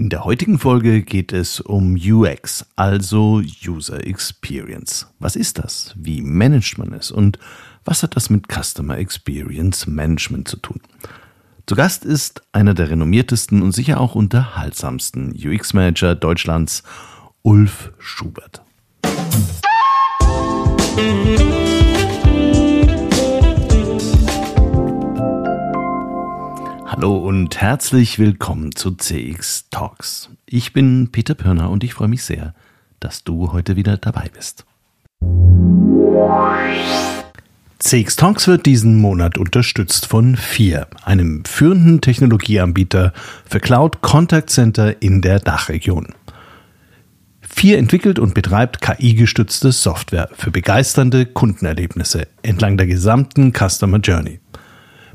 In der heutigen Folge geht es um UX, also User Experience. Was ist das? Wie managt man es? Und was hat das mit Customer Experience Management zu tun? Zu Gast ist einer der renommiertesten und sicher auch unterhaltsamsten UX-Manager Deutschlands, Ulf Schubert. Hallo und herzlich willkommen zu CX Talks. Ich bin Peter Pirner und ich freue mich sehr, dass du heute wieder dabei bist. CX Talks wird diesen Monat unterstützt von FIR, einem führenden Technologieanbieter für Cloud Contact Center in der Dachregion. FIR entwickelt und betreibt KI-gestützte Software für begeisternde Kundenerlebnisse entlang der gesamten Customer Journey.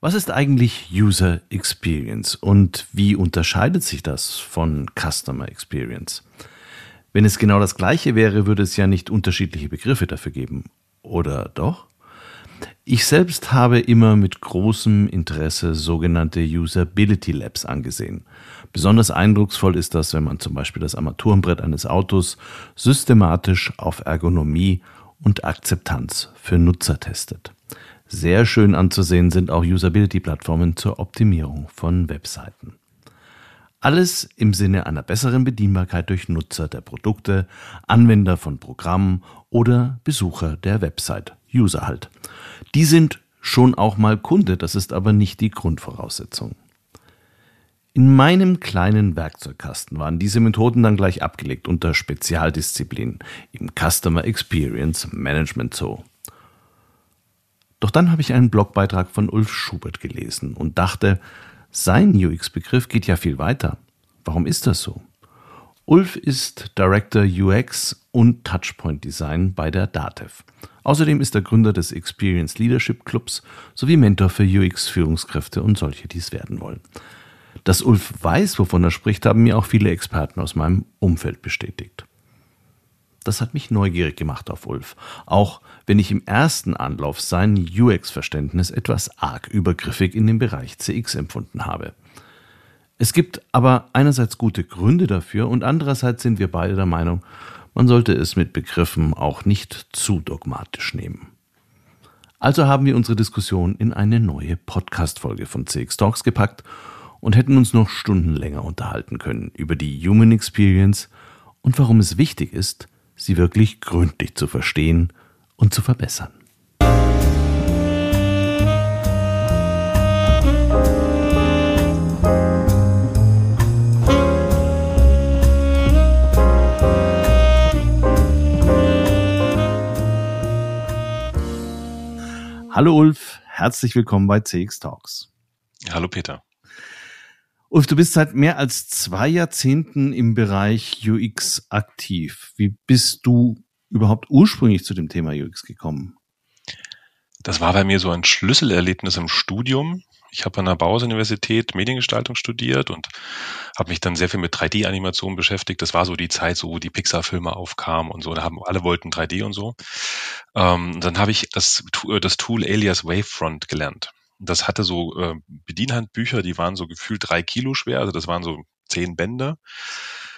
Was ist eigentlich User Experience und wie unterscheidet sich das von Customer Experience? Wenn es genau das gleiche wäre, würde es ja nicht unterschiedliche Begriffe dafür geben. Oder doch? Ich selbst habe immer mit großem Interesse sogenannte Usability Labs angesehen. Besonders eindrucksvoll ist das, wenn man zum Beispiel das Armaturenbrett eines Autos systematisch auf Ergonomie und Akzeptanz für Nutzer testet. Sehr schön anzusehen sind auch Usability-Plattformen zur Optimierung von Webseiten. Alles im Sinne einer besseren Bedienbarkeit durch Nutzer der Produkte, Anwender von Programmen oder Besucher der Website, User halt. Die sind schon auch mal Kunde, das ist aber nicht die Grundvoraussetzung. In meinem kleinen Werkzeugkasten waren diese Methoden dann gleich abgelegt unter Spezialdisziplinen im Customer Experience Management Zoo. Doch dann habe ich einen Blogbeitrag von Ulf Schubert gelesen und dachte, sein UX-Begriff geht ja viel weiter. Warum ist das so? Ulf ist Director UX und Touchpoint Design bei der DATEV. Außerdem ist er Gründer des Experience Leadership Clubs sowie Mentor für UX-Führungskräfte und solche, die es werden wollen. Dass Ulf weiß, wovon er spricht, haben mir auch viele Experten aus meinem Umfeld bestätigt. Das hat mich neugierig gemacht auf Ulf, auch wenn ich im ersten Anlauf sein UX-Verständnis etwas arg übergriffig in dem Bereich CX empfunden habe. Es gibt aber einerseits gute Gründe dafür und andererseits sind wir beide der Meinung, man sollte es mit Begriffen auch nicht zu dogmatisch nehmen. Also haben wir unsere Diskussion in eine neue Podcast-Folge von CX Talks gepackt und hätten uns noch Stunden länger unterhalten können über die Human Experience und warum es wichtig ist, sie wirklich gründlich zu verstehen und zu verbessern. Hallo Ulf, herzlich willkommen bei CX Talks. Hallo Peter. Ulf, du bist seit mehr als zwei Jahrzehnten im Bereich UX aktiv. Wie bist du überhaupt ursprünglich zu dem Thema UX gekommen? Das war bei mir so ein Schlüsselerlebnis im Studium. Ich habe an der Bauhaus-Universität Mediengestaltung studiert und habe mich dann sehr viel mit 3D-Animation beschäftigt. Das war so die Zeit, so wo die Pixar-Filme aufkamen und so. Da haben alle wollten 3D und so. Ähm, dann habe ich das, das Tool Alias Wavefront gelernt. Das hatte so äh, Bedienhandbücher, die waren so gefühlt drei Kilo schwer, also das waren so zehn Bände.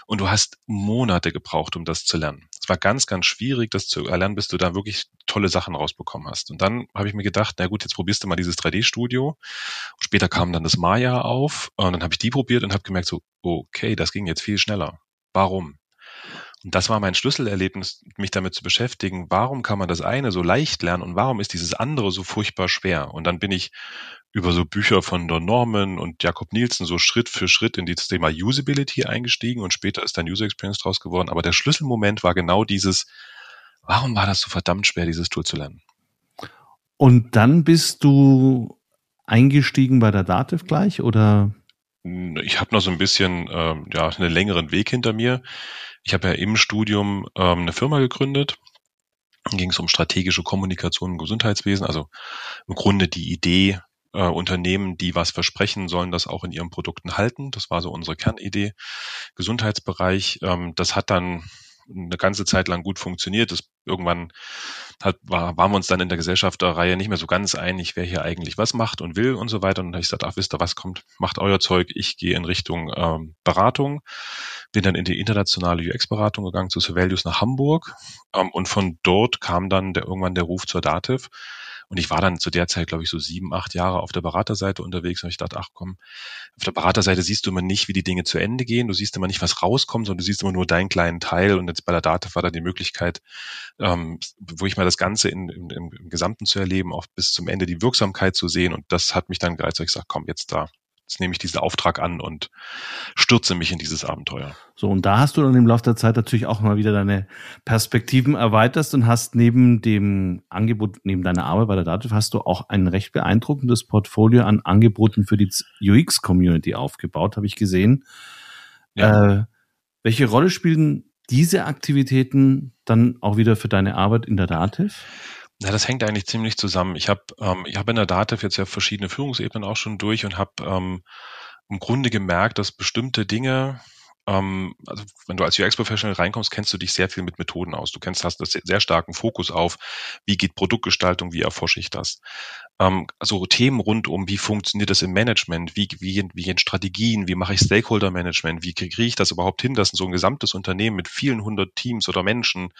Und du hast Monate gebraucht, um das zu lernen. Es war ganz, ganz schwierig, das zu erlernen, bis du da wirklich tolle Sachen rausbekommen hast. Und dann habe ich mir gedacht, na gut, jetzt probierst du mal dieses 3D-Studio. Später kam dann das Maya auf und dann habe ich die probiert und habe gemerkt, so, okay, das ging jetzt viel schneller. Warum? Und das war mein Schlüsselerlebnis, mich damit zu beschäftigen, warum kann man das eine so leicht lernen und warum ist dieses andere so furchtbar schwer? Und dann bin ich über so Bücher von Don Norman und Jakob Nielsen so Schritt für Schritt in das Thema Usability eingestiegen und später ist dann User Experience draus geworden. Aber der Schlüsselmoment war genau dieses, warum war das so verdammt schwer, dieses Tool zu lernen? Und dann bist du eingestiegen bei der Dativ gleich oder? Ich habe noch so ein bisschen, ähm, ja, einen längeren Weg hinter mir. Ich habe ja im Studium ähm, eine Firma gegründet. Ging es um strategische Kommunikation im Gesundheitswesen. Also im Grunde die Idee, äh, Unternehmen, die was versprechen, sollen das auch in ihren Produkten halten. Das war so unsere Kernidee. Gesundheitsbereich, ähm, das hat dann eine ganze Zeit lang gut funktioniert. Das irgendwann hat, war, waren wir uns dann in der Gesellschafterreihe nicht mehr so ganz einig, wer hier eigentlich was macht und will und so weiter. Und dann habe ich gesagt, ach, wisst ihr, was kommt, macht euer Zeug. Ich gehe in Richtung ähm, Beratung. Bin dann in die internationale UX-Beratung gegangen zu Sovelius nach Hamburg. Ähm, und von dort kam dann der, irgendwann der Ruf zur Dativ. Und ich war dann zu der Zeit, glaube ich, so sieben, acht Jahre auf der Beraterseite unterwegs. Und ich dachte, ach komm, auf der Beraterseite siehst du immer nicht, wie die Dinge zu Ende gehen. Du siehst immer nicht, was rauskommt, sondern du siehst immer nur deinen kleinen Teil. Und jetzt bei der Data war dann die Möglichkeit, ähm, wo ich mal das Ganze in, in, im, im Gesamten zu erleben, auch bis zum Ende die Wirksamkeit zu sehen. Und das hat mich dann gereizt. Ich sage, komm, jetzt da jetzt nehme ich diesen Auftrag an und stürze mich in dieses Abenteuer. So, und da hast du dann im Laufe der Zeit natürlich auch mal wieder deine Perspektiven erweitert und hast neben dem Angebot, neben deiner Arbeit bei der Dativ, hast du auch ein recht beeindruckendes Portfolio an Angeboten für die UX-Community aufgebaut, habe ich gesehen. Ja. Äh, welche Rolle spielen diese Aktivitäten dann auch wieder für deine Arbeit in der Dativ? Na, das hängt eigentlich ziemlich zusammen. Ich habe ähm, ich hab in der Dativ jetzt ja verschiedene Führungsebenen auch schon durch und habe ähm, im Grunde gemerkt, dass bestimmte Dinge, ähm, also wenn du als UX-Professional reinkommst, kennst du dich sehr viel mit Methoden aus. Du kennst, hast das sehr starken Fokus auf, wie geht Produktgestaltung, wie erforsche ich das. Ähm, also Themen rund um, wie funktioniert das im Management, wie, wie, wie gehen Strategien, wie mache ich Stakeholder-Management, wie kriege ich das überhaupt hin, dass so ein gesamtes Unternehmen mit vielen hundert Teams oder Menschen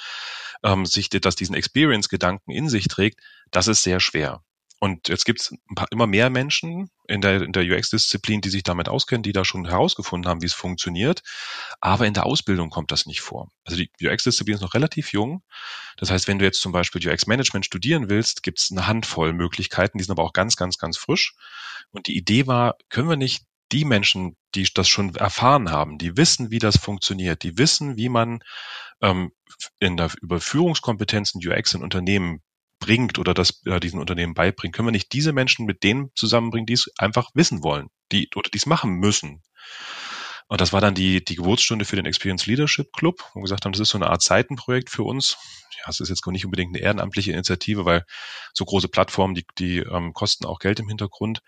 ähm, sich das diesen Experience-Gedanken in sich trägt, das ist sehr schwer. Und jetzt gibt es immer mehr Menschen in der, in der UX-Disziplin, die sich damit auskennen, die da schon herausgefunden haben, wie es funktioniert. Aber in der Ausbildung kommt das nicht vor. Also die UX-Disziplin ist noch relativ jung. Das heißt, wenn du jetzt zum Beispiel UX-Management studieren willst, gibt es eine Handvoll Möglichkeiten, die sind aber auch ganz, ganz, ganz frisch. Und die Idee war, können wir nicht die Menschen, die das schon erfahren haben, die wissen, wie das funktioniert, die wissen, wie man ähm, in der Überführungskompetenzen UX in Unternehmen bringt oder das äh, diesen Unternehmen beibringt, können wir nicht diese Menschen mit denen zusammenbringen, die es einfach wissen wollen, die oder die es machen müssen. Und das war dann die, die Geburtsstunde für den Experience Leadership Club, wo wir gesagt haben, das ist so eine Art Seitenprojekt für uns. Ja, es ist jetzt nicht unbedingt eine ehrenamtliche Initiative, weil so große Plattformen, die, die ähm, kosten auch Geld im Hintergrund.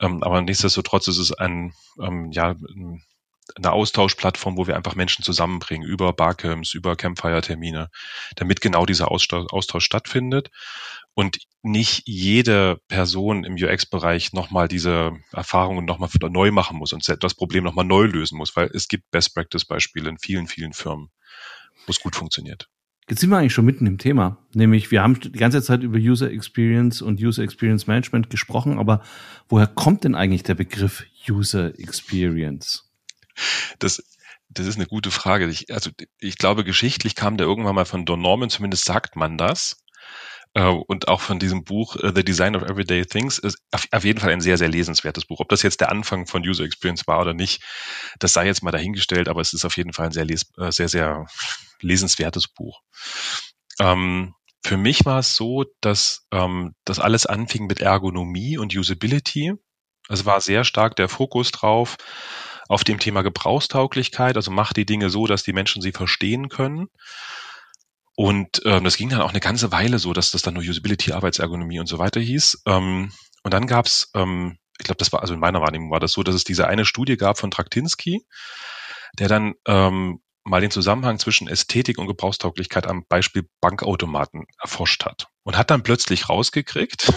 Ähm, aber nichtsdestotrotz ist es ein, ähm, ja, ein eine Austauschplattform, wo wir einfach Menschen zusammenbringen über Barcamps, über Campfire-Termine, damit genau dieser Austausch stattfindet und nicht jede Person im UX-Bereich nochmal diese Erfahrungen nochmal neu machen muss und das Problem nochmal neu lösen muss, weil es gibt Best-Practice-Beispiele in vielen, vielen Firmen, wo es gut funktioniert. Jetzt sind wir eigentlich schon mitten im Thema. Nämlich, wir haben die ganze Zeit über User Experience und User Experience Management gesprochen, aber woher kommt denn eigentlich der Begriff User Experience? Das, das ist eine gute Frage. Ich, also ich glaube, geschichtlich kam der irgendwann mal von Don Norman, zumindest sagt man das. Äh, und auch von diesem Buch uh, The Design of Everyday Things ist auf jeden Fall ein sehr, sehr lesenswertes Buch. Ob das jetzt der Anfang von User Experience war oder nicht, das sei jetzt mal dahingestellt, aber es ist auf jeden Fall ein sehr, äh, sehr, sehr lesenswertes Buch. Ähm, für mich war es so, dass ähm, das alles anfing mit Ergonomie und Usability. Es war sehr stark der Fokus drauf, auf dem Thema Gebrauchstauglichkeit, also macht die Dinge so, dass die Menschen sie verstehen können. Und ähm, das ging dann auch eine ganze Weile so, dass das dann nur Usability, Arbeitsergonomie und so weiter hieß. Ähm, und dann gab's, ähm, ich glaube, das war, also in meiner Wahrnehmung war das so, dass es diese eine Studie gab von Traktinsky, der dann ähm, mal den Zusammenhang zwischen Ästhetik und Gebrauchstauglichkeit am Beispiel Bankautomaten erforscht hat. Und hat dann plötzlich rausgekriegt,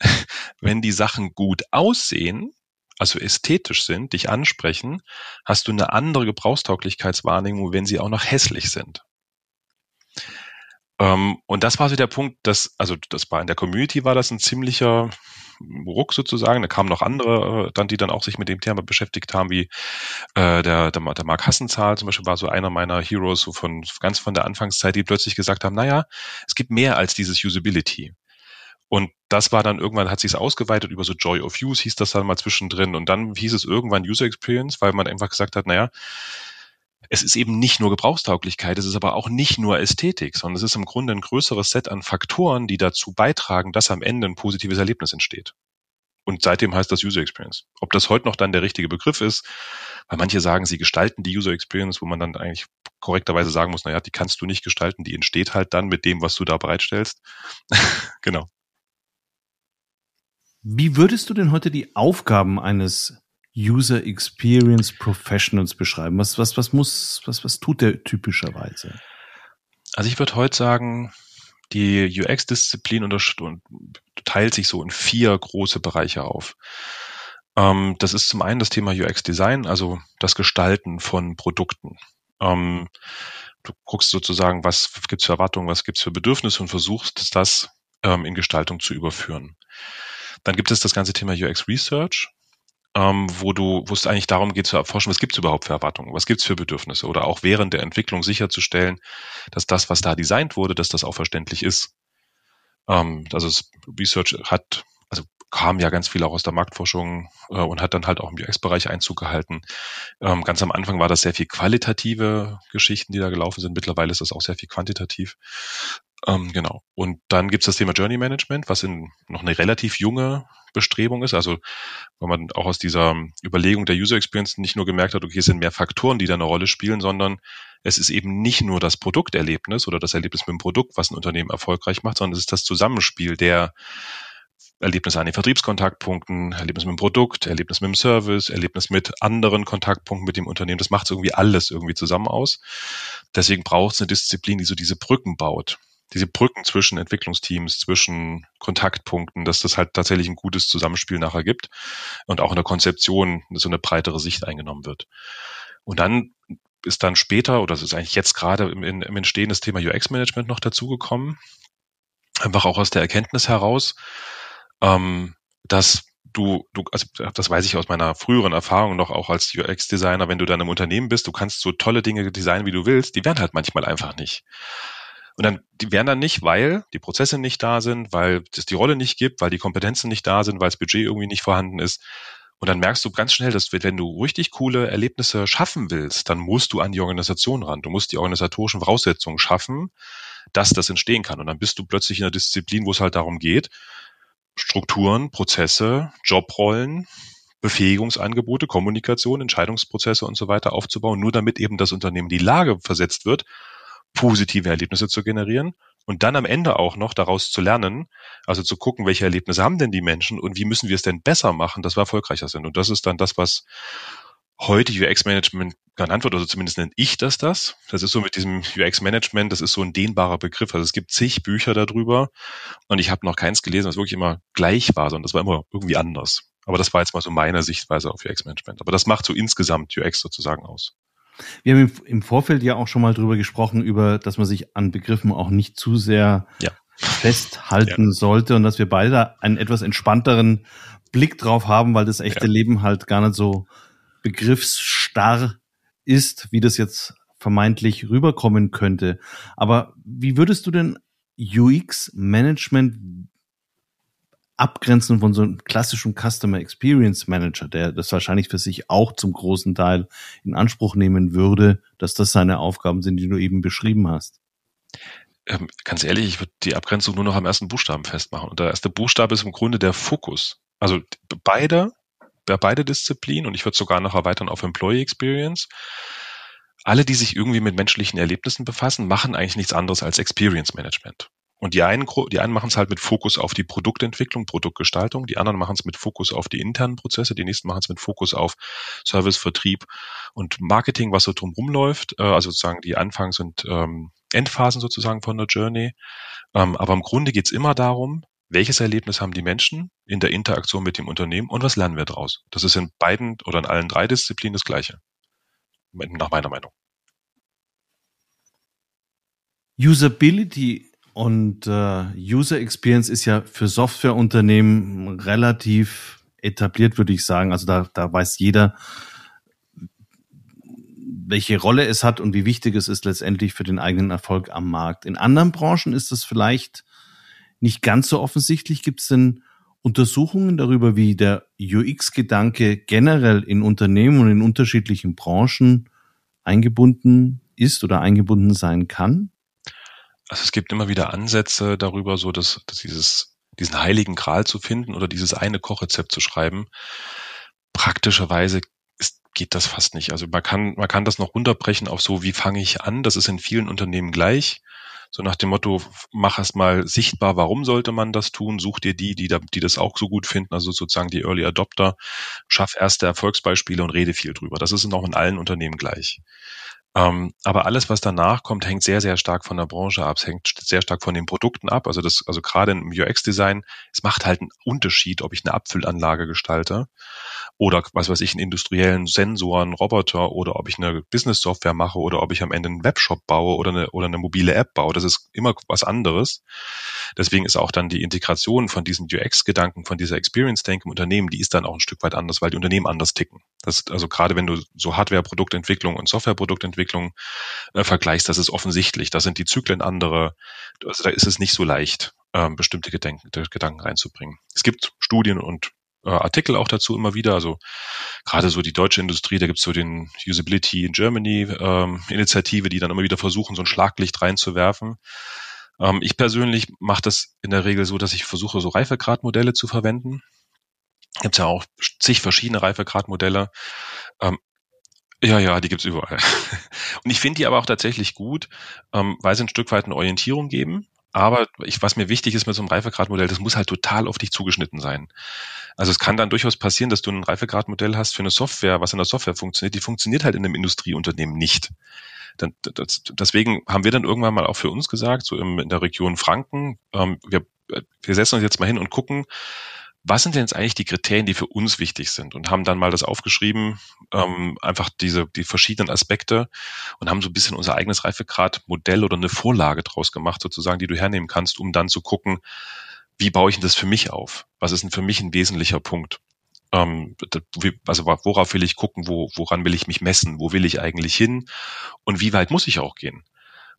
wenn die Sachen gut aussehen, also ästhetisch sind, dich ansprechen, hast du eine andere Gebrauchstauglichkeitswahrnehmung, wenn sie auch noch hässlich sind. Ähm, und das war so der Punkt, dass, also das war in der Community war das ein ziemlicher Ruck sozusagen. Da kamen noch andere, äh, dann, die dann auch sich mit dem Thema beschäftigt haben, wie äh, der, der, der Mark Hassenzahl zum Beispiel war so einer meiner Heroes so von ganz von der Anfangszeit, die plötzlich gesagt haben, naja, es gibt mehr als dieses Usability. Und das war dann irgendwann, hat sich es ausgeweitet über so Joy of Use, hieß das dann mal zwischendrin. Und dann hieß es irgendwann User Experience, weil man einfach gesagt hat, naja, es ist eben nicht nur Gebrauchstauglichkeit, es ist aber auch nicht nur Ästhetik, sondern es ist im Grunde ein größeres Set an Faktoren, die dazu beitragen, dass am Ende ein positives Erlebnis entsteht. Und seitdem heißt das User Experience. Ob das heute noch dann der richtige Begriff ist, weil manche sagen, sie gestalten die User Experience, wo man dann eigentlich korrekterweise sagen muss, naja, die kannst du nicht gestalten, die entsteht halt dann mit dem, was du da bereitstellst. genau. Wie würdest du denn heute die Aufgaben eines User Experience Professionals beschreiben? Was, was, was muss, was, was tut der typischerweise? Also ich würde heute sagen, die UX-Disziplin teilt sich so in vier große Bereiche auf. Ähm, das ist zum einen das Thema UX-Design, also das Gestalten von Produkten. Ähm, du guckst sozusagen, was gibt's für Erwartungen, was gibt's für Bedürfnisse und versuchst das ähm, in Gestaltung zu überführen. Dann gibt es das ganze Thema UX Research ähm, wo du, wo es eigentlich darum geht zu erforschen, was gibt es überhaupt für Erwartungen, was gibt es für Bedürfnisse oder auch während der Entwicklung sicherzustellen, dass das, was da designt wurde, dass das auch verständlich ist. Ähm, also Research hat, also kam ja ganz viel auch aus der Marktforschung äh, und hat dann halt auch im UX-Bereich Einzug gehalten. Ähm, ganz am Anfang war das sehr viel qualitative Geschichten, die da gelaufen sind. Mittlerweile ist das auch sehr viel quantitativ. Ähm, genau. Und dann gibt's das Thema Journey Management, was in noch eine relativ junge Bestrebung ist. Also wenn man auch aus dieser Überlegung der User Experience nicht nur gemerkt hat, okay, es sind mehr Faktoren, die da eine Rolle spielen, sondern es ist eben nicht nur das Produkterlebnis oder das Erlebnis mit dem Produkt, was ein Unternehmen erfolgreich macht, sondern es ist das Zusammenspiel der Erlebnisse an den Vertriebskontaktpunkten, Erlebnis mit dem Produkt, Erlebnis mit dem Service, Erlebnis mit anderen Kontaktpunkten mit dem Unternehmen. Das macht irgendwie alles irgendwie zusammen aus. Deswegen braucht es eine Disziplin, die so diese Brücken baut diese Brücken zwischen Entwicklungsteams, zwischen Kontaktpunkten, dass das halt tatsächlich ein gutes Zusammenspiel nachher gibt und auch in der Konzeption so eine breitere Sicht eingenommen wird. Und dann ist dann später, oder es ist eigentlich jetzt gerade im, im Entstehen das Thema UX-Management noch dazugekommen. Einfach auch aus der Erkenntnis heraus, ähm, dass du, du, also das weiß ich aus meiner früheren Erfahrung noch auch als UX-Designer, wenn du dann im Unternehmen bist, du kannst so tolle Dinge designen, wie du willst, die werden halt manchmal einfach nicht. Und dann, die werden dann nicht, weil die Prozesse nicht da sind, weil es die Rolle nicht gibt, weil die Kompetenzen nicht da sind, weil das Budget irgendwie nicht vorhanden ist. Und dann merkst du ganz schnell, dass wenn du richtig coole Erlebnisse schaffen willst, dann musst du an die Organisation ran. Du musst die organisatorischen Voraussetzungen schaffen, dass das entstehen kann. Und dann bist du plötzlich in einer Disziplin, wo es halt darum geht, Strukturen, Prozesse, Jobrollen, Befähigungsangebote, Kommunikation, Entscheidungsprozesse und so weiter aufzubauen, nur damit eben das Unternehmen die Lage versetzt wird, positive Erlebnisse zu generieren und dann am Ende auch noch daraus zu lernen, also zu gucken, welche Erlebnisse haben denn die Menschen und wie müssen wir es denn besser machen, dass wir erfolgreicher sind. Und das ist dann das, was heute UX-Management genannt wird, oder zumindest nenne ich das das. Das ist so mit diesem UX-Management, das ist so ein dehnbarer Begriff. Also es gibt zig Bücher darüber und ich habe noch keins gelesen, was wirklich immer gleich war, sondern das war immer irgendwie anders. Aber das war jetzt mal so meine Sichtweise auf UX-Management. Aber das macht so insgesamt UX sozusagen aus. Wir haben im Vorfeld ja auch schon mal drüber gesprochen, über, dass man sich an Begriffen auch nicht zu sehr ja. festhalten ja. sollte und dass wir beide einen etwas entspannteren Blick drauf haben, weil das echte ja. Leben halt gar nicht so begriffsstarr ist, wie das jetzt vermeintlich rüberkommen könnte. Aber wie würdest du denn UX-Management abgrenzen von so einem klassischen Customer Experience Manager, der das wahrscheinlich für sich auch zum großen Teil in Anspruch nehmen würde, dass das seine Aufgaben sind, die du eben beschrieben hast? Ähm, ganz ehrlich, ich würde die Abgrenzung nur noch am ersten Buchstaben festmachen. Und der erste Buchstabe ist im Grunde der Fokus. Also beide, beide Disziplinen, und ich würde sogar noch erweitern auf Employee Experience, alle, die sich irgendwie mit menschlichen Erlebnissen befassen, machen eigentlich nichts anderes als Experience Management. Und die einen, die einen machen es halt mit Fokus auf die Produktentwicklung, Produktgestaltung, die anderen machen es mit Fokus auf die internen Prozesse, die nächsten machen es mit Fokus auf Service, Vertrieb und Marketing, was so drumherum läuft. Äh, also sozusagen die Anfangs- und ähm, Endphasen sozusagen von der Journey. Ähm, aber im Grunde geht es immer darum, welches Erlebnis haben die Menschen in der Interaktion mit dem Unternehmen und was lernen wir daraus? Das ist in beiden oder in allen drei Disziplinen das Gleiche. Nach meiner Meinung. Usability und äh, User Experience ist ja für Softwareunternehmen relativ etabliert, würde ich sagen. Also da, da weiß jeder, welche Rolle es hat und wie wichtig es ist letztendlich für den eigenen Erfolg am Markt. In anderen Branchen ist das vielleicht nicht ganz so offensichtlich. Gibt es denn Untersuchungen darüber, wie der UX-Gedanke generell in Unternehmen und in unterschiedlichen Branchen eingebunden ist oder eingebunden sein kann? Also es gibt immer wieder Ansätze darüber, so dass, dass dieses diesen heiligen Gral zu finden oder dieses eine Kochrezept zu schreiben. Praktischerweise ist, geht das fast nicht. Also man kann, man kann das noch runterbrechen auf so, wie fange ich an? Das ist in vielen Unternehmen gleich. So nach dem Motto, mach erst mal sichtbar, warum sollte man das tun? Such dir die, die, die das auch so gut finden, also sozusagen die Early Adopter. Schaff erste Erfolgsbeispiele und rede viel drüber. Das ist auch in allen Unternehmen gleich. Ähm, aber alles, was danach kommt, hängt sehr, sehr stark von der Branche ab, es hängt sehr stark von den Produkten ab. Also das, also gerade im UX-Design, es macht halt einen Unterschied, ob ich eine Abfüllanlage gestalte oder was weiß ich, einen industriellen Sensor, einen Roboter oder ob ich eine Business-Software mache oder ob ich am Ende einen Webshop baue oder eine, oder eine mobile App baue. Das ist immer was anderes. Deswegen ist auch dann die Integration von diesen UX-Gedanken, von dieser Experience-Denke im Unternehmen, die ist dann auch ein Stück weit anders, weil die Unternehmen anders ticken. Das, also gerade wenn du so Hardware-Produktentwicklung und Software-Produktentwicklung äh, vergleichst, das ist offensichtlich. Da sind die Zyklen andere. Also da ist es nicht so leicht, ähm, bestimmte Gedenken, Gedanken reinzubringen. Es gibt Studien und äh, Artikel auch dazu immer wieder. Also gerade so die deutsche Industrie, da gibt's so den Usability in Germany ähm, Initiative, die dann immer wieder versuchen, so ein Schlaglicht reinzuwerfen. Ähm, ich persönlich mache das in der Regel so, dass ich versuche, so Reifegradmodelle zu verwenden. Gibt ja auch zig verschiedene Reifegradmodelle. Ähm, ja, ja, die gibt's überall. Und ich finde die aber auch tatsächlich gut, ähm, weil sie ein Stück weit eine Orientierung geben. Aber ich, was mir wichtig ist mit so einem Reifegradmodell, das muss halt total auf dich zugeschnitten sein. Also es kann dann durchaus passieren, dass du ein Reifegradmodell hast für eine Software, was in der Software funktioniert, die funktioniert halt in einem Industrieunternehmen nicht. Dann, das, deswegen haben wir dann irgendwann mal auch für uns gesagt, so im, in der Region Franken, ähm, wir, wir setzen uns jetzt mal hin und gucken, was sind denn jetzt eigentlich die Kriterien, die für uns wichtig sind? Und haben dann mal das aufgeschrieben, ähm, einfach diese, die verschiedenen Aspekte und haben so ein bisschen unser eigenes Reifegrad-Modell oder eine Vorlage draus gemacht, sozusagen, die du hernehmen kannst, um dann zu gucken, wie baue ich denn das für mich auf? Was ist denn für mich ein wesentlicher Punkt? Ähm, also worauf will ich gucken, wo, woran will ich mich messen, wo will ich eigentlich hin und wie weit muss ich auch gehen?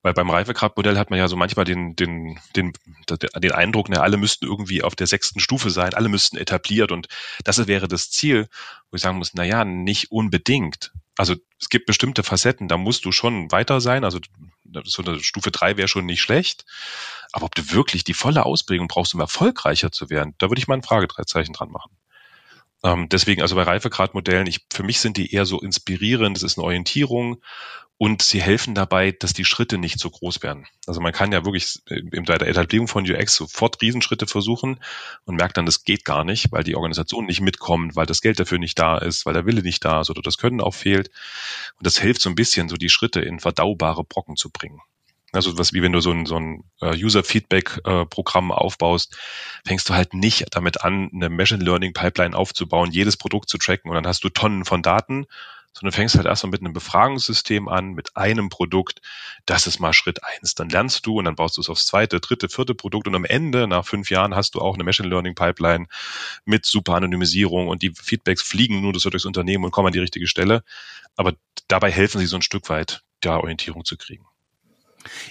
Weil beim Reifegradmodell hat man ja so manchmal den, den, den, den Eindruck, ne, alle müssten irgendwie auf der sechsten Stufe sein, alle müssten etabliert und das wäre das Ziel, wo ich sagen muss, na ja, nicht unbedingt. Also es gibt bestimmte Facetten, da musst du schon weiter sein. Also so eine Stufe drei wäre schon nicht schlecht. Aber ob du wirklich die volle Ausprägung brauchst, um erfolgreicher zu werden, da würde ich mal ein Fragezeichen dran machen. Ähm, deswegen, also bei Reifegradmodellen, ich, für mich sind die eher so inspirierend, es ist eine Orientierung und sie helfen dabei, dass die Schritte nicht so groß werden. Also man kann ja wirklich in der Etablierung von UX sofort Riesenschritte versuchen und merkt dann, das geht gar nicht, weil die Organisation nicht mitkommt, weil das Geld dafür nicht da ist, weil der Wille nicht da ist oder das Können auch fehlt. Und das hilft so ein bisschen, so die Schritte in verdaubare Brocken zu bringen. Also was wie wenn du so ein, so ein äh, User-Feedback-Programm aufbaust, fängst du halt nicht damit an, eine Machine Learning Pipeline aufzubauen, jedes Produkt zu tracken und dann hast du Tonnen von Daten, sondern fängst halt erstmal mit einem Befragungssystem an, mit einem Produkt. Das ist mal Schritt eins. Dann lernst du und dann baust du es aufs zweite, dritte, vierte Produkt und am Ende, nach fünf Jahren, hast du auch eine Machine Learning Pipeline mit super Anonymisierung und die Feedbacks fliegen nur durchs Unternehmen und kommen an die richtige Stelle. Aber dabei helfen sie so ein Stück weit, da Orientierung zu kriegen.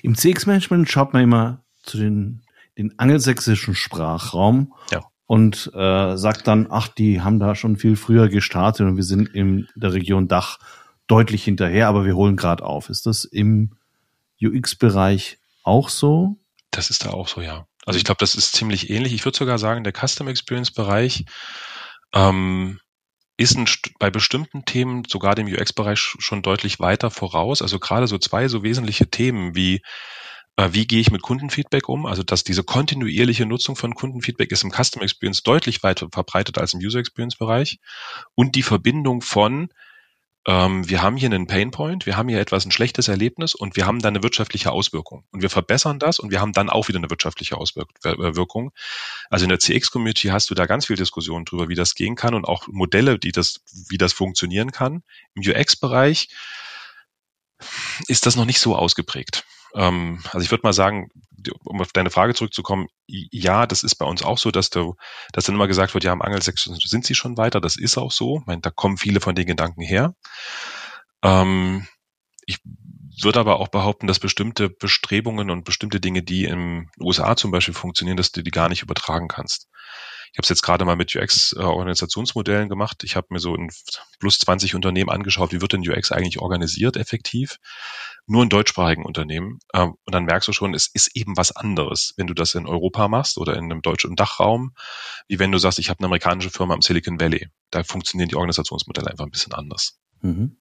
Im CX-Management schaut man immer zu den, den angelsächsischen Sprachraum ja und äh, sagt dann, ach, die haben da schon viel früher gestartet und wir sind in der Region Dach deutlich hinterher, aber wir holen gerade auf. Ist das im UX-Bereich auch so? Das ist da auch so, ja. Also ich glaube, das ist ziemlich ähnlich. Ich würde sogar sagen, der Custom Experience-Bereich ähm, ist ein, bei bestimmten Themen, sogar dem UX-Bereich, schon deutlich weiter voraus. Also gerade so zwei so wesentliche Themen wie äh, wie gehe ich mit Kundenfeedback um? Also, dass diese kontinuierliche Nutzung von Kundenfeedback ist im Custom Experience deutlich weiter verbreitet als im User Experience Bereich. Und die Verbindung von, ähm, wir haben hier einen Painpoint, wir haben hier etwas, ein schlechtes Erlebnis und wir haben dann eine wirtschaftliche Auswirkung. Und wir verbessern das und wir haben dann auch wieder eine wirtschaftliche Auswirkung. Also in der CX-Community hast du da ganz viel Diskussion drüber, wie das gehen kann und auch Modelle, die das, wie das funktionieren kann. Im UX-Bereich ist das noch nicht so ausgeprägt. Ähm, also ich würde mal sagen, um auf deine Frage zurückzukommen, ja, das ist bei uns auch so, dass du, dass dann immer gesagt wird, ja, am Angelsächsischen sind sie schon weiter. Das ist auch so. Ich meine, da kommen viele von den Gedanken her. Ähm, ich würde aber auch behaupten, dass bestimmte Bestrebungen und bestimmte Dinge, die den USA zum Beispiel funktionieren, dass du die gar nicht übertragen kannst. Ich habe es jetzt gerade mal mit UX-Organisationsmodellen gemacht. Ich habe mir so in plus 20 Unternehmen angeschaut, wie wird denn UX eigentlich organisiert, effektiv. Nur in deutschsprachigen Unternehmen. Ähm, und dann merkst du schon, es ist eben was anderes, wenn du das in Europa machst oder in einem deutschen Dachraum, wie wenn du sagst, ich habe eine amerikanische Firma im Silicon Valley. Da funktionieren die Organisationsmodelle einfach ein bisschen anders. Mhm.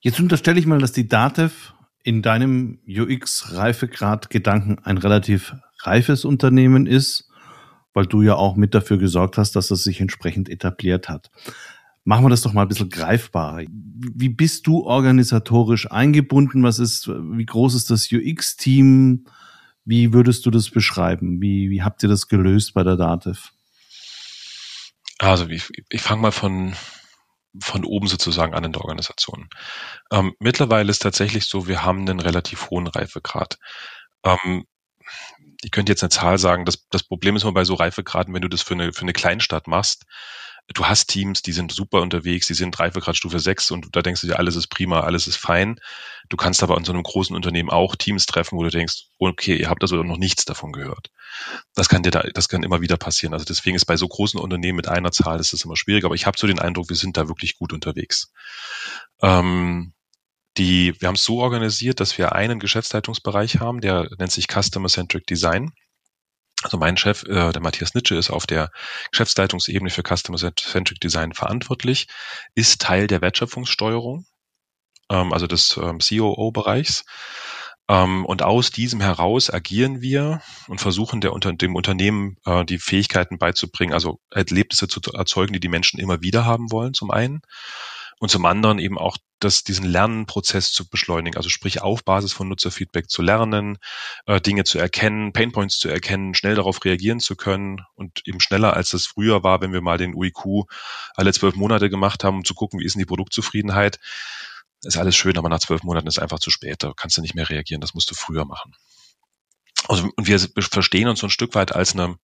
Jetzt unterstelle ich mal, dass die DATEV in deinem UX-Reifegrad-Gedanken ein relativ reifes Unternehmen ist, weil du ja auch mit dafür gesorgt hast, dass es sich entsprechend etabliert hat. Machen wir das doch mal ein bisschen greifbarer. Wie bist du organisatorisch eingebunden? Was ist, wie groß ist das UX-Team? Wie würdest du das beschreiben? Wie, wie habt ihr das gelöst bei der DATEV? Also ich, ich fange mal von, von oben sozusagen an in der Organisation. Ähm, mittlerweile ist tatsächlich so, wir haben einen relativ hohen Reifegrad. Ähm, ich könnte jetzt eine Zahl sagen, das, das Problem ist immer bei so Reifegraden, wenn du das für eine, für eine Kleinstadt machst, du hast Teams, die sind super unterwegs, die sind Reifegradstufe 6 und da denkst du dir, alles ist prima, alles ist fein. Du kannst aber in so einem großen Unternehmen auch Teams treffen, wo du denkst, okay, ihr habt also noch nichts davon gehört. Das kann dir da, das kann immer wieder passieren. Also deswegen ist bei so großen Unternehmen mit einer Zahl ist das immer schwierig, aber ich habe so den Eindruck, wir sind da wirklich gut unterwegs. Ähm, die, wir haben es so organisiert, dass wir einen Geschäftsleitungsbereich haben, der nennt sich Customer Centric Design. Also mein Chef, äh, der Matthias Nitsche, ist auf der Geschäftsleitungsebene für Customer Centric Design verantwortlich, ist Teil der Wertschöpfungssteuerung, ähm, also des ähm, COO-Bereichs. Ähm, und aus diesem heraus agieren wir und versuchen der, unter, dem Unternehmen äh, die Fähigkeiten beizubringen, also Erlebnisse zu erzeugen, die die Menschen immer wieder haben wollen, zum einen und zum anderen eben auch das, diesen Lernprozess zu beschleunigen, also sprich auf Basis von Nutzerfeedback zu lernen, äh, Dinge zu erkennen, Painpoints zu erkennen, schnell darauf reagieren zu können und eben schneller als das früher war, wenn wir mal den UIQ alle zwölf Monate gemacht haben, um zu gucken, wie ist denn die Produktzufriedenheit. Ist alles schön, aber nach zwölf Monaten ist einfach zu spät, da kannst du nicht mehr reagieren, das musst du früher machen. Also, und wir verstehen uns so ein Stück weit als eine,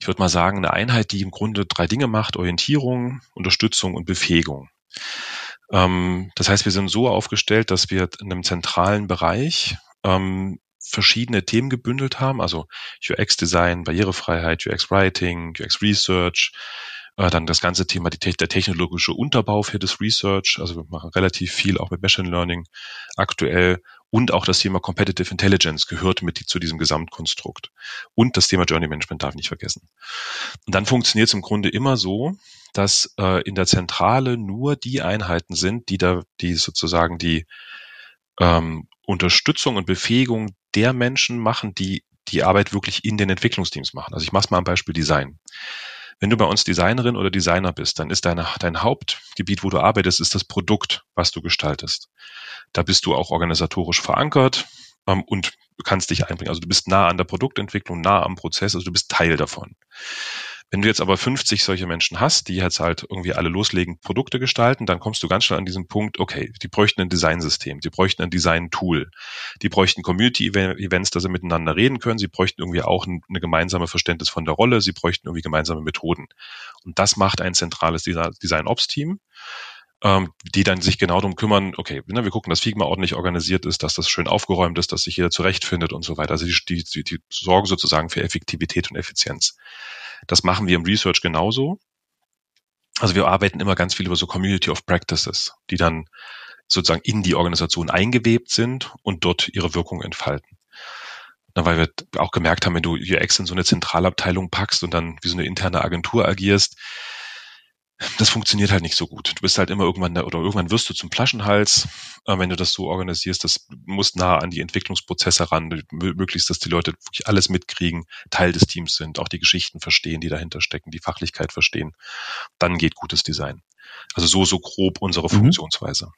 ich würde mal sagen, eine Einheit, die im Grunde drei Dinge macht, Orientierung, Unterstützung und Befähigung. Ähm, das heißt, wir sind so aufgestellt, dass wir in einem zentralen Bereich ähm, verschiedene Themen gebündelt haben, also UX-Design, Barrierefreiheit, UX-Writing, UX-Research, äh, dann das ganze Thema der technologische Unterbau für das Research, also wir machen relativ viel auch mit Machine Learning aktuell und auch das Thema Competitive Intelligence gehört mit zu diesem Gesamtkonstrukt. Und das Thema Journey Management darf nicht vergessen. Und dann funktioniert es im Grunde immer so, dass äh, in der Zentrale nur die Einheiten sind, die da, die sozusagen die ähm, Unterstützung und Befähigung der Menschen machen, die die Arbeit wirklich in den Entwicklungsteams machen. Also ich mache mal ein Beispiel Design. Wenn du bei uns Designerin oder Designer bist, dann ist deine, dein Hauptgebiet, wo du arbeitest, ist das Produkt, was du gestaltest. Da bist du auch organisatorisch verankert ähm, und kannst dich einbringen. Also du bist nah an der Produktentwicklung, nah am Prozess, also du bist Teil davon. Wenn du jetzt aber 50 solche Menschen hast, die jetzt halt irgendwie alle loslegen, Produkte gestalten, dann kommst du ganz schnell an diesen Punkt, okay, die bräuchten ein Designsystem, die bräuchten ein Design-Tool, die bräuchten Community-Events, dass sie miteinander reden können, sie bräuchten irgendwie auch ein, eine gemeinsame Verständnis von der Rolle, sie bräuchten irgendwie gemeinsame Methoden. Und das macht ein zentrales Design-Ops-Team ähm, die dann sich genau darum kümmern, okay, ne, wir gucken, dass Figma ordentlich organisiert ist, dass das schön aufgeräumt ist, dass sich jeder zurechtfindet und so weiter. Also die, die, die sorgen sozusagen für Effektivität und Effizienz. Das machen wir im Research genauso. Also wir arbeiten immer ganz viel über so Community of Practices, die dann sozusagen in die Organisation eingewebt sind und dort ihre Wirkung entfalten. Na, weil wir auch gemerkt haben, wenn du UX in so eine Zentralabteilung packst und dann wie so eine interne Agentur agierst, das funktioniert halt nicht so gut. Du bist halt immer irgendwann da, oder irgendwann wirst du zum Flaschenhals, äh, wenn du das so organisierst. Das muss nah an die Entwicklungsprozesse ran, möglichst, dass die Leute wirklich alles mitkriegen, Teil des Teams sind, auch die Geschichten verstehen, die dahinter stecken, die Fachlichkeit verstehen. Dann geht gutes Design. Also so, so grob unsere mhm. Funktionsweise.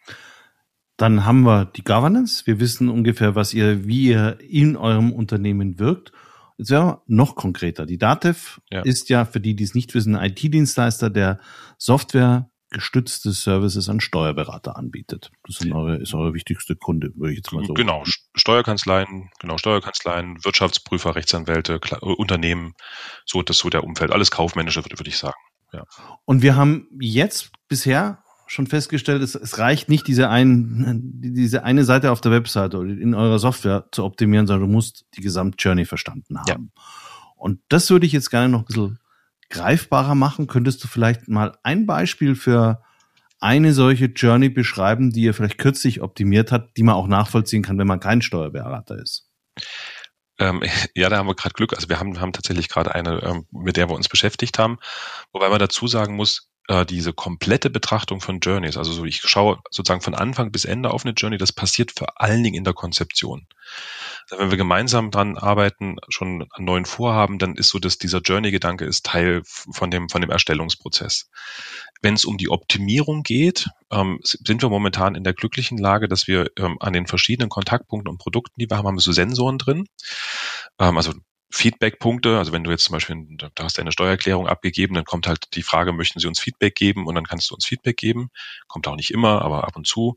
Dann haben wir die Governance. Wir wissen ungefähr, was ihr, wie ihr in eurem Unternehmen wirkt. Jetzt wäre wir noch konkreter. Die DATEV ja. ist ja, für die, die es nicht wissen, ein IT-Dienstleister, der Software gestützte Services an Steuerberater anbietet. Das sind eure, ist eure wichtigste Kunde, würde ich jetzt mal so. Genau, Steuerkanzleien, genau, Steuerkanzleien, Wirtschaftsprüfer, Rechtsanwälte, Unternehmen, so das so der Umfeld, alles kaufmännische, würde, würde ich sagen. Ja. Und wir haben jetzt bisher schon festgestellt, es, es reicht nicht, diese, ein, diese eine Seite auf der Webseite oder in eurer Software zu optimieren, sondern du musst die Gesamtjourney verstanden haben. Ja. Und das würde ich jetzt gerne noch ein bisschen greifbarer machen. Könntest du vielleicht mal ein Beispiel für eine solche Journey beschreiben, die ihr vielleicht kürzlich optimiert hat, die man auch nachvollziehen kann, wenn man kein Steuerberater ist? Ähm, ja, da haben wir gerade Glück. Also wir haben, haben tatsächlich gerade eine, ähm, mit der wir uns beschäftigt haben. Wobei man dazu sagen muss, äh, diese komplette Betrachtung von Journeys, also so ich schaue sozusagen von Anfang bis Ende auf eine Journey, das passiert vor allen Dingen in der Konzeption. Also wenn wir gemeinsam dran arbeiten, schon an neuen Vorhaben, dann ist so, dass dieser Journey-Gedanke ist Teil von dem, von dem Erstellungsprozess. Wenn es um die Optimierung geht, ähm, sind wir momentan in der glücklichen Lage, dass wir ähm, an den verschiedenen Kontaktpunkten und Produkten, die wir haben, haben wir so Sensoren drin. Ähm, also Feedback-Punkte, also wenn du jetzt zum Beispiel, da hast du eine Steuererklärung abgegeben, dann kommt halt die Frage, möchten Sie uns Feedback geben? Und dann kannst du uns Feedback geben. Kommt auch nicht immer, aber ab und zu.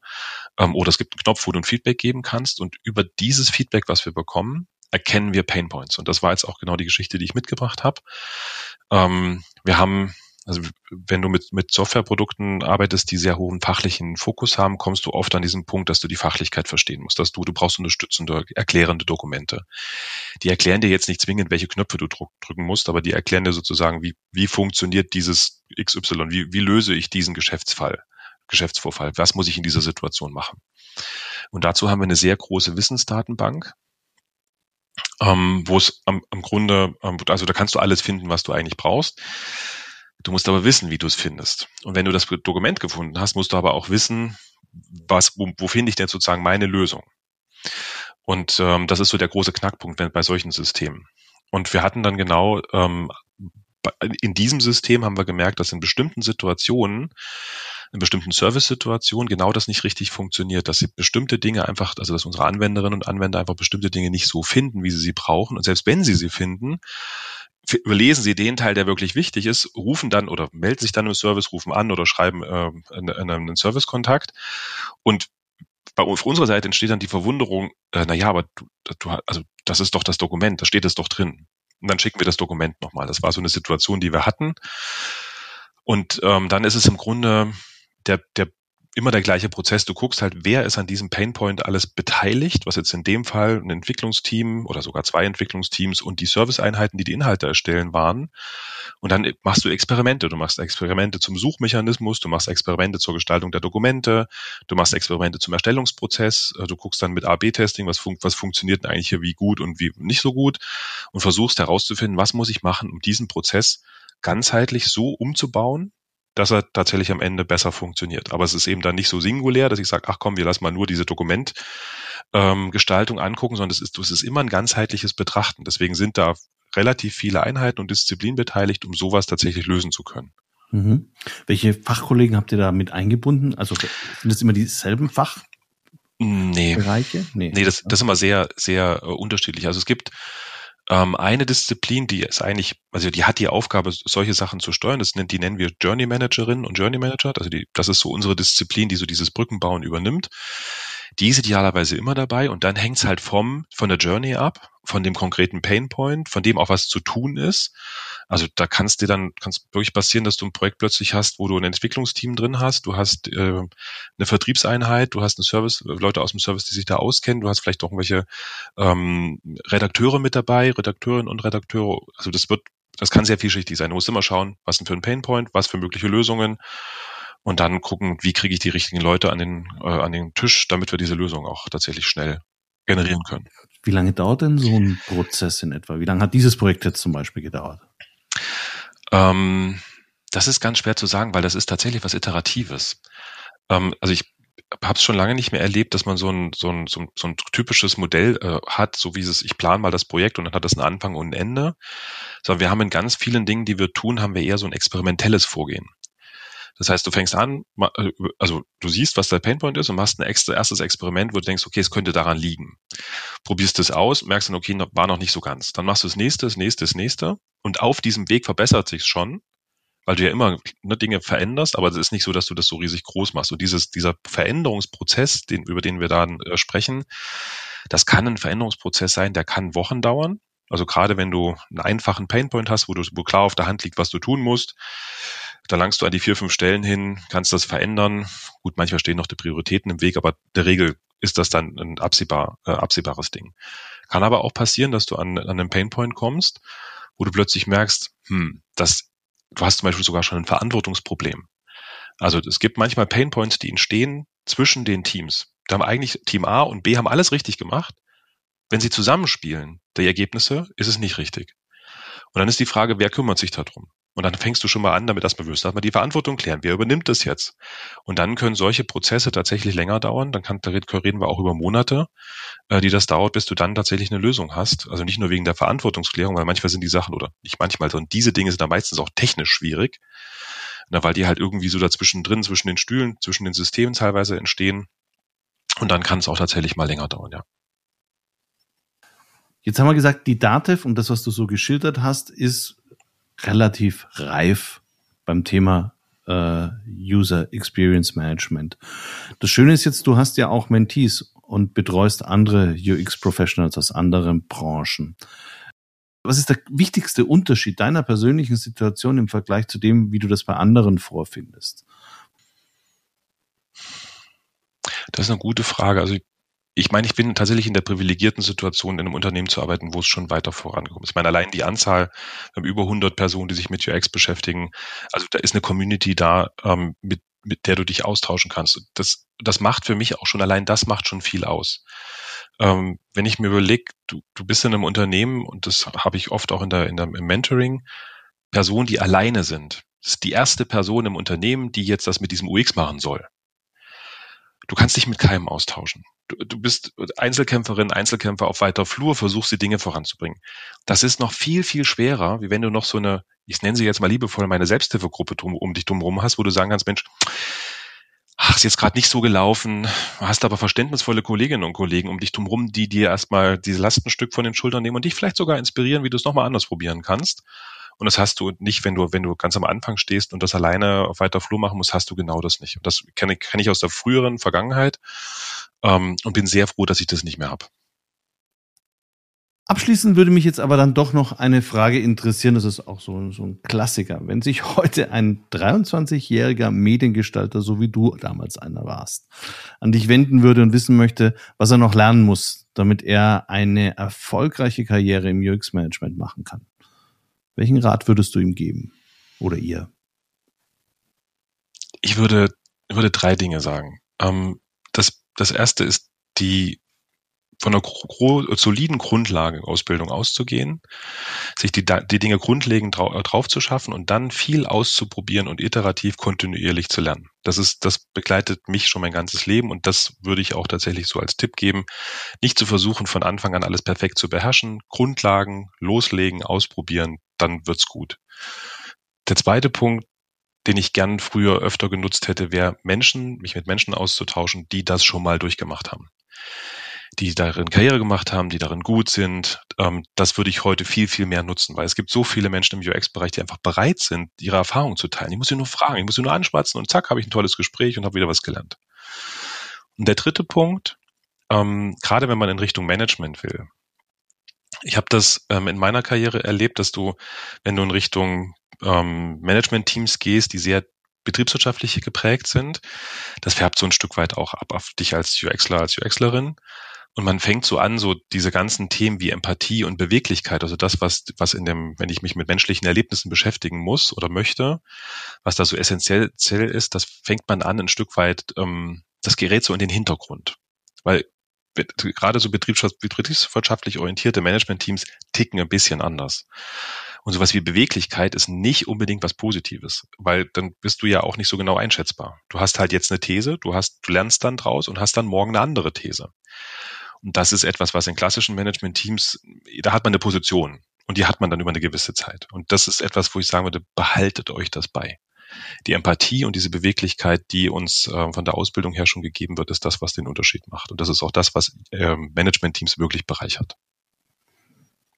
Ähm, oder es gibt einen Knopf, wo du ein Feedback geben kannst. Und über dieses Feedback, was wir bekommen, erkennen wir Painpoints. Und das war jetzt auch genau die Geschichte, die ich mitgebracht habe. Ähm, wir haben also wenn du mit, mit Softwareprodukten arbeitest, die sehr hohen fachlichen Fokus haben, kommst du oft an diesen Punkt, dass du die Fachlichkeit verstehen musst, dass du, du brauchst unterstützende, erklärende Dokumente. Die erklären dir jetzt nicht zwingend, welche Knöpfe du drücken musst, aber die erklären dir sozusagen, wie, wie funktioniert dieses XY, wie, wie löse ich diesen Geschäftsfall, Geschäftsvorfall, was muss ich in dieser Situation machen. Und dazu haben wir eine sehr große Wissensdatenbank, ähm, wo es am, am Grunde, ähm, also da kannst du alles finden, was du eigentlich brauchst. Du musst aber wissen, wie du es findest. Und wenn du das Dokument gefunden hast, musst du aber auch wissen, was, wo, wo finde ich denn sozusagen meine Lösung? Und ähm, das ist so der große Knackpunkt bei solchen Systemen. Und wir hatten dann genau ähm, in diesem System haben wir gemerkt, dass in bestimmten Situationen, in bestimmten Service-Situationen genau das nicht richtig funktioniert, dass sie bestimmte Dinge einfach, also dass unsere Anwenderinnen und Anwender einfach bestimmte Dinge nicht so finden, wie sie sie brauchen. Und selbst wenn sie sie finden, überlesen Sie den Teil, der wirklich wichtig ist, rufen dann oder melden sich dann im Service, rufen an oder schreiben äh, einen, einen Servicekontakt. Und bei auf unserer Seite entsteht dann die Verwunderung, äh, na ja, aber du, du, also das ist doch das Dokument, da steht es doch drin. Und dann schicken wir das Dokument nochmal. Das war so eine Situation, die wir hatten. Und ähm, dann ist es im Grunde der, der immer der gleiche Prozess. Du guckst halt, wer ist an diesem Painpoint alles beteiligt, was jetzt in dem Fall ein Entwicklungsteam oder sogar zwei Entwicklungsteams und die Serviceeinheiten, die die Inhalte erstellen, waren. Und dann machst du Experimente. Du machst Experimente zum Suchmechanismus, du machst Experimente zur Gestaltung der Dokumente, du machst Experimente zum Erstellungsprozess, äh, du guckst dann mit A-B-Testing, was, fun was funktioniert eigentlich hier wie gut und wie nicht so gut und versuchst herauszufinden, was muss ich machen, um diesen Prozess ganzheitlich so umzubauen, dass er tatsächlich am Ende besser funktioniert. Aber es ist eben dann nicht so singulär, dass ich sage, ach komm, wir lassen mal nur diese Dokumentgestaltung ähm, angucken, sondern es ist, es ist immer ein ganzheitliches Betrachten. Deswegen sind da relativ viele Einheiten und Disziplinen beteiligt, um sowas tatsächlich lösen zu können. Mhm. Welche Fachkollegen habt ihr da mit eingebunden? Also sind das immer dieselben Fach? Nee. Bereiche? Nee, nee das, das ist immer sehr, sehr äh, unterschiedlich. Also es gibt ähm, eine Disziplin, die ist eigentlich, also die hat die Aufgabe, solche Sachen zu steuern. Das nennt, die nennen wir Journey Managerinnen und Journey Manager. Also die, das ist so unsere Disziplin, die so dieses Brückenbauen übernimmt. Die ist idealerweise immer dabei und dann hängt's halt vom, von der Journey ab, von dem konkreten Painpoint, von dem auch was zu tun ist. Also da kannst dir dann kannst wirklich passieren, dass du ein Projekt plötzlich hast, wo du ein Entwicklungsteam drin hast, du hast äh, eine Vertriebseinheit, du hast eine Service, Leute aus dem Service, die sich da auskennen, du hast vielleicht auch irgendwelche ähm, Redakteure mit dabei, Redakteurinnen und Redakteure. Also das wird, das kann sehr vielschichtig sein. Du musst immer schauen, was denn für ein Painpoint, was für mögliche Lösungen und dann gucken, wie kriege ich die richtigen Leute an den, äh, an den Tisch, damit wir diese Lösung auch tatsächlich schnell generieren können. Wie lange dauert denn so ein Prozess in etwa? Wie lange hat dieses Projekt jetzt zum Beispiel gedauert? Ähm, das ist ganz schwer zu sagen, weil das ist tatsächlich was Iteratives. Ähm, also ich habe es schon lange nicht mehr erlebt, dass man so ein, so ein, so ein, so ein typisches Modell äh, hat, so wie es, ich plane mal das Projekt und dann hat das einen Anfang und ein Ende. Sondern wir haben in ganz vielen Dingen, die wir tun, haben wir eher so ein experimentelles Vorgehen. Das heißt, du fängst an, äh, also du siehst, was der Painpoint ist und machst ein extra erstes Experiment, wo du denkst, okay, es könnte daran liegen. Probierst es aus, merkst dann, okay, war noch nicht so ganz. Dann machst du das nächste, das nächste, das nächste und auf diesem Weg verbessert sich schon, weil du ja immer ne, Dinge veränderst, aber es ist nicht so, dass du das so riesig groß machst. Und dieses, dieser Veränderungsprozess, den, über den wir da äh, sprechen, das kann ein Veränderungsprozess sein, der kann Wochen dauern. Also gerade wenn du einen einfachen Painpoint hast, wo du wo klar auf der Hand liegt, was du tun musst, da langst du an die vier, fünf Stellen hin, kannst das verändern. Gut, manchmal stehen noch die Prioritäten im Weg, aber der Regel ist das dann ein absehbar, äh, absehbares Ding. Kann aber auch passieren, dass du an, an einen Painpoint kommst, wo du plötzlich merkst, hm, das, du hast zum Beispiel sogar schon ein Verantwortungsproblem. Also es gibt manchmal Painpoints, die entstehen zwischen den Teams. Da haben eigentlich Team A und B haben alles richtig gemacht. Wenn sie zusammenspielen, die Ergebnisse, ist es nicht richtig. Und dann ist die Frage, wer kümmert sich darum? Und dann fängst du schon mal an, damit erstmal wirst. Dass man die Verantwortung klären. Wer übernimmt das jetzt? Und dann können solche Prozesse tatsächlich länger dauern. Dann kann, da reden wir auch über Monate, äh, die das dauert, bis du dann tatsächlich eine Lösung hast. Also nicht nur wegen der Verantwortungsklärung, weil manchmal sind die Sachen oder nicht manchmal, sondern diese Dinge sind dann meistens auch technisch schwierig. Na, weil die halt irgendwie so dazwischen drin, zwischen den Stühlen, zwischen den Systemen teilweise entstehen. Und dann kann es auch tatsächlich mal länger dauern, ja. Jetzt haben wir gesagt, die Datev und das, was du so geschildert hast, ist relativ reif beim Thema äh, User Experience Management. Das Schöne ist jetzt, du hast ja auch Mentees und betreust andere UX-Professionals aus anderen Branchen. Was ist der wichtigste Unterschied deiner persönlichen Situation im Vergleich zu dem, wie du das bei anderen vorfindest? Das ist eine gute Frage. Also ich meine, ich bin tatsächlich in der privilegierten Situation, in einem Unternehmen zu arbeiten, wo es schon weiter vorangekommen ist. Ich meine, allein die Anzahl, wir haben über 100 Personen, die sich mit UX beschäftigen. Also da ist eine Community da, ähm, mit, mit der du dich austauschen kannst. Das, das macht für mich auch schon, allein das macht schon viel aus. Ähm, wenn ich mir überlege, du, du bist in einem Unternehmen, und das habe ich oft auch in der, in der, im Mentoring, Personen, die alleine sind. Das ist die erste Person im Unternehmen, die jetzt das mit diesem UX machen soll. Du kannst dich mit keinem austauschen. Du, du bist Einzelkämpferin, Einzelkämpfer auf weiter Flur, versuchst die Dinge voranzubringen. Das ist noch viel, viel schwerer, wie wenn du noch so eine, ich nenne sie jetzt mal liebevoll, meine Selbsthilfegruppe drum, um dich drumherum hast, wo du sagen kannst, Mensch, ach, ist jetzt gerade nicht so gelaufen, hast aber verständnisvolle Kolleginnen und Kollegen um dich drumherum, die dir erstmal dieses Lastenstück von den Schultern nehmen und dich vielleicht sogar inspirieren, wie du es nochmal anders probieren kannst. Und das hast du nicht, wenn du, wenn du ganz am Anfang stehst und das alleine auf weiter Flur machen musst, hast du genau das nicht. Und das kenne, kenne ich aus der früheren Vergangenheit ähm, und bin sehr froh, dass ich das nicht mehr habe. Abschließend würde mich jetzt aber dann doch noch eine Frage interessieren, das ist auch so, so ein Klassiker. Wenn sich heute ein 23-jähriger Mediengestalter, so wie du damals einer warst, an dich wenden würde und wissen möchte, was er noch lernen muss, damit er eine erfolgreiche Karriere im UX-Management machen kann. Welchen Rat würdest du ihm geben? Oder ihr? Ich würde, würde drei Dinge sagen. Ähm, das, das erste ist die von einer soliden Grundlage Ausbildung auszugehen, sich die, die Dinge grundlegend drau drauf zu schaffen und dann viel auszuprobieren und iterativ kontinuierlich zu lernen. Das ist, das begleitet mich schon mein ganzes Leben und das würde ich auch tatsächlich so als Tipp geben. Nicht zu versuchen, von Anfang an alles perfekt zu beherrschen, Grundlagen loslegen, ausprobieren, dann wird's gut. Der zweite Punkt, den ich gern früher öfter genutzt hätte, wäre Menschen, mich mit Menschen auszutauschen, die das schon mal durchgemacht haben die darin Karriere gemacht haben, die darin gut sind. Ähm, das würde ich heute viel, viel mehr nutzen, weil es gibt so viele Menschen im UX-Bereich, die einfach bereit sind, ihre Erfahrungen zu teilen. Ich muss sie nur fragen, ich muss sie nur anspatzen und zack, habe ich ein tolles Gespräch und habe wieder was gelernt. Und der dritte Punkt, ähm, gerade wenn man in Richtung Management will. Ich habe das ähm, in meiner Karriere erlebt, dass du, wenn du in Richtung ähm, Management-Teams gehst, die sehr betriebswirtschaftliche geprägt sind, das färbt so ein Stück weit auch ab auf dich als UXler, als UXlerin. Und man fängt so an, so diese ganzen Themen wie Empathie und Beweglichkeit, also das, was, was in dem, wenn ich mich mit menschlichen Erlebnissen beschäftigen muss oder möchte, was da so essentiell ist, das fängt man an, ein Stück weit, ähm, das gerät so in den Hintergrund. Weil gerade so betriebswirtschaftlich orientierte Management-Teams ticken ein bisschen anders. Und sowas wie Beweglichkeit ist nicht unbedingt was Positives, weil dann bist du ja auch nicht so genau einschätzbar. Du hast halt jetzt eine These, du hast, du lernst dann draus und hast dann morgen eine andere These. Und das ist etwas, was in klassischen Management-Teams, da hat man eine Position und die hat man dann über eine gewisse Zeit. Und das ist etwas, wo ich sagen würde, behaltet euch das bei. Die Empathie und diese Beweglichkeit, die uns äh, von der Ausbildung her schon gegeben wird, ist das, was den Unterschied macht. Und das ist auch das, was äh, Management-Teams wirklich bereichert.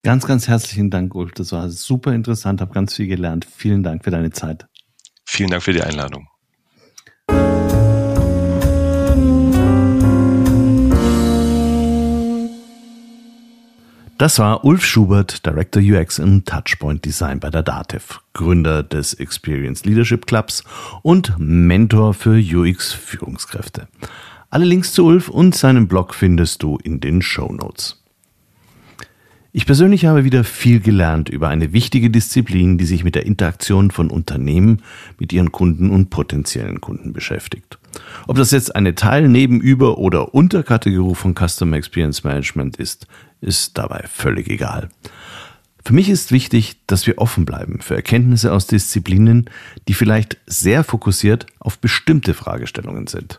Ganz, ganz herzlichen Dank, Ulf. Das war super interessant, habe ganz viel gelernt. Vielen Dank für deine Zeit. Vielen Dank für die Einladung. Das war Ulf Schubert, Director UX im Touchpoint Design bei der DATEV, Gründer des Experience Leadership Clubs und Mentor für UX Führungskräfte. Alle Links zu Ulf und seinem Blog findest du in den Show Notes. Ich persönlich habe wieder viel gelernt über eine wichtige Disziplin, die sich mit der Interaktion von Unternehmen mit ihren Kunden und potenziellen Kunden beschäftigt. Ob das jetzt eine Teil-, Neben-, Über- oder Unterkategorie von Customer Experience Management ist, ist dabei völlig egal. Für mich ist wichtig, dass wir offen bleiben für Erkenntnisse aus Disziplinen, die vielleicht sehr fokussiert auf bestimmte Fragestellungen sind.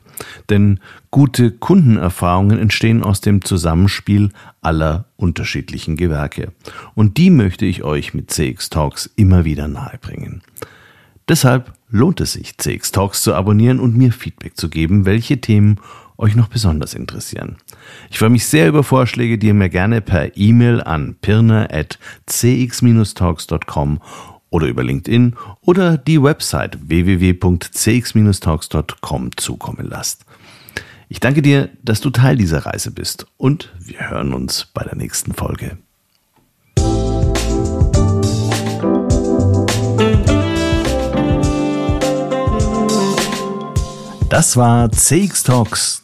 Denn gute Kundenerfahrungen entstehen aus dem Zusammenspiel aller unterschiedlichen Gewerke. Und die möchte ich euch mit CX Talks immer wieder nahebringen. Deshalb lohnt es sich, CX Talks zu abonnieren und mir Feedback zu geben, welche Themen euch noch besonders interessieren. Ich freue mich sehr über Vorschläge, die ihr mir gerne per E-Mail an pirna.cx-talks.com oder über LinkedIn oder die Website www.cx-talks.com zukommen lasst. Ich danke dir, dass du Teil dieser Reise bist und wir hören uns bei der nächsten Folge. Das war CX Talks,